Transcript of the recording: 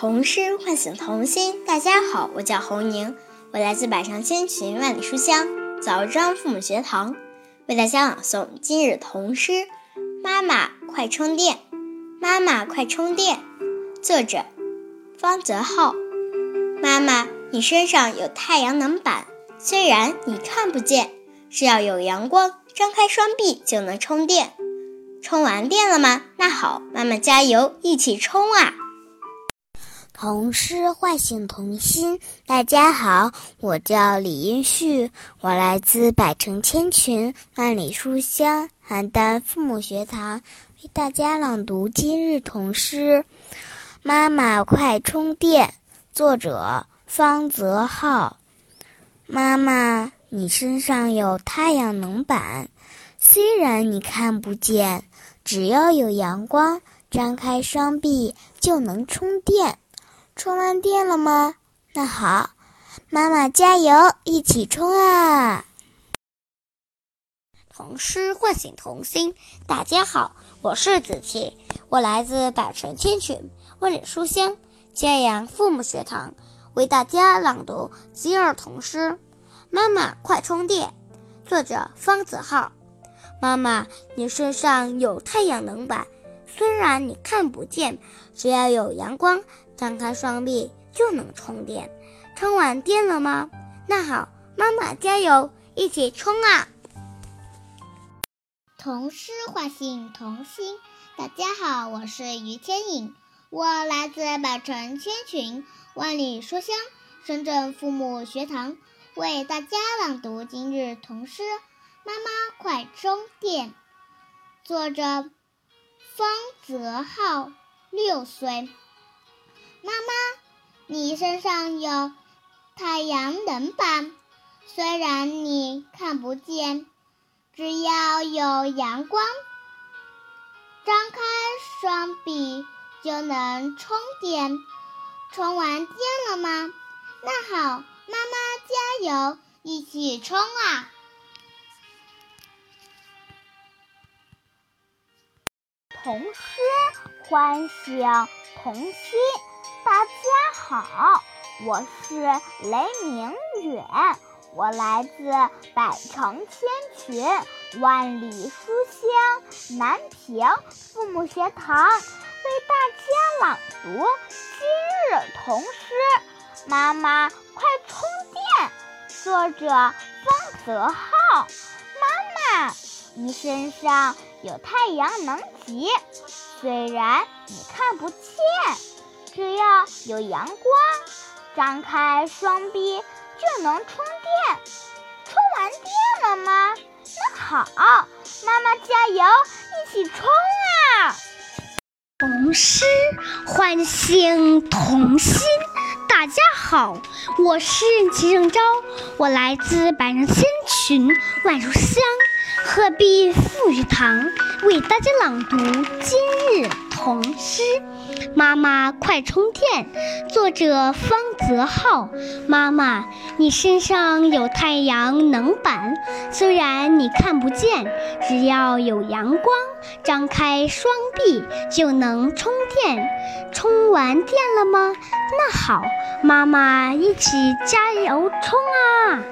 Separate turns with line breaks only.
童诗唤醒童心。大家好，我叫侯宁，我来自百上千群万里书香枣庄父母学堂，为大家朗诵今日童诗《妈妈快充电》。妈妈快充电，作者方泽浩。妈妈，你身上有太阳能板，虽然你看不见，只要有阳光，张开双臂就能充电。充完电了吗？那好，妈妈加油，一起冲啊！
童诗唤醒童心。大家好，我叫李英旭，我来自百城千群万里书香邯郸父母学堂，为大家朗读今日童诗《妈妈快充电》，作者方泽浩。妈妈，你身上有太阳能板，虽然你看不见，只要有阳光，张开双臂就能充电。充完电了吗？那好，妈妈加油，一起冲啊！
童诗唤醒童心。大家好，我是子琪，我来自百城千群万里书香揭阳父母学堂，为大家朗读今日童诗《妈妈快充电》，作者方子浩。妈妈，你身上有太阳能板。虽然你看不见，只要有阳光，张开双臂就能充电。充完电了吗？那好，妈妈加油，一起冲啊！
童诗唤醒童心。大家好，我是于天颖，我来自百城千群万里书香深圳父母学堂，为大家朗读今日童诗《妈妈快充电》，作者。方泽浩六岁，妈妈，你身上有太阳能板，虽然你看不见，只要有阳光，张开双臂就能充电。充完电了吗？那好，妈妈加油，一起冲啊！
童诗唤醒童心。大家好，我是雷明远，我来自百城千群万里书香南平父母学堂，为大家朗读今日童诗《妈妈快充电》，作者方泽浩。妈妈。你身上有太阳能级，虽然你看不见，只要有阳光，张开双臂就能充电。充完电了吗？那好，妈妈加油，一起冲啊！
童诗唤醒童心。大家好，我是齐正昭，我来自百人千群万书香。鹤壁富裕堂为大家朗读今日童诗《妈妈快充电》，作者方泽浩。妈妈，你身上有太阳能板，虽然你看不见，只要有阳光，张开双臂就能充电。充完电了吗？那好，妈妈一起加油冲啊！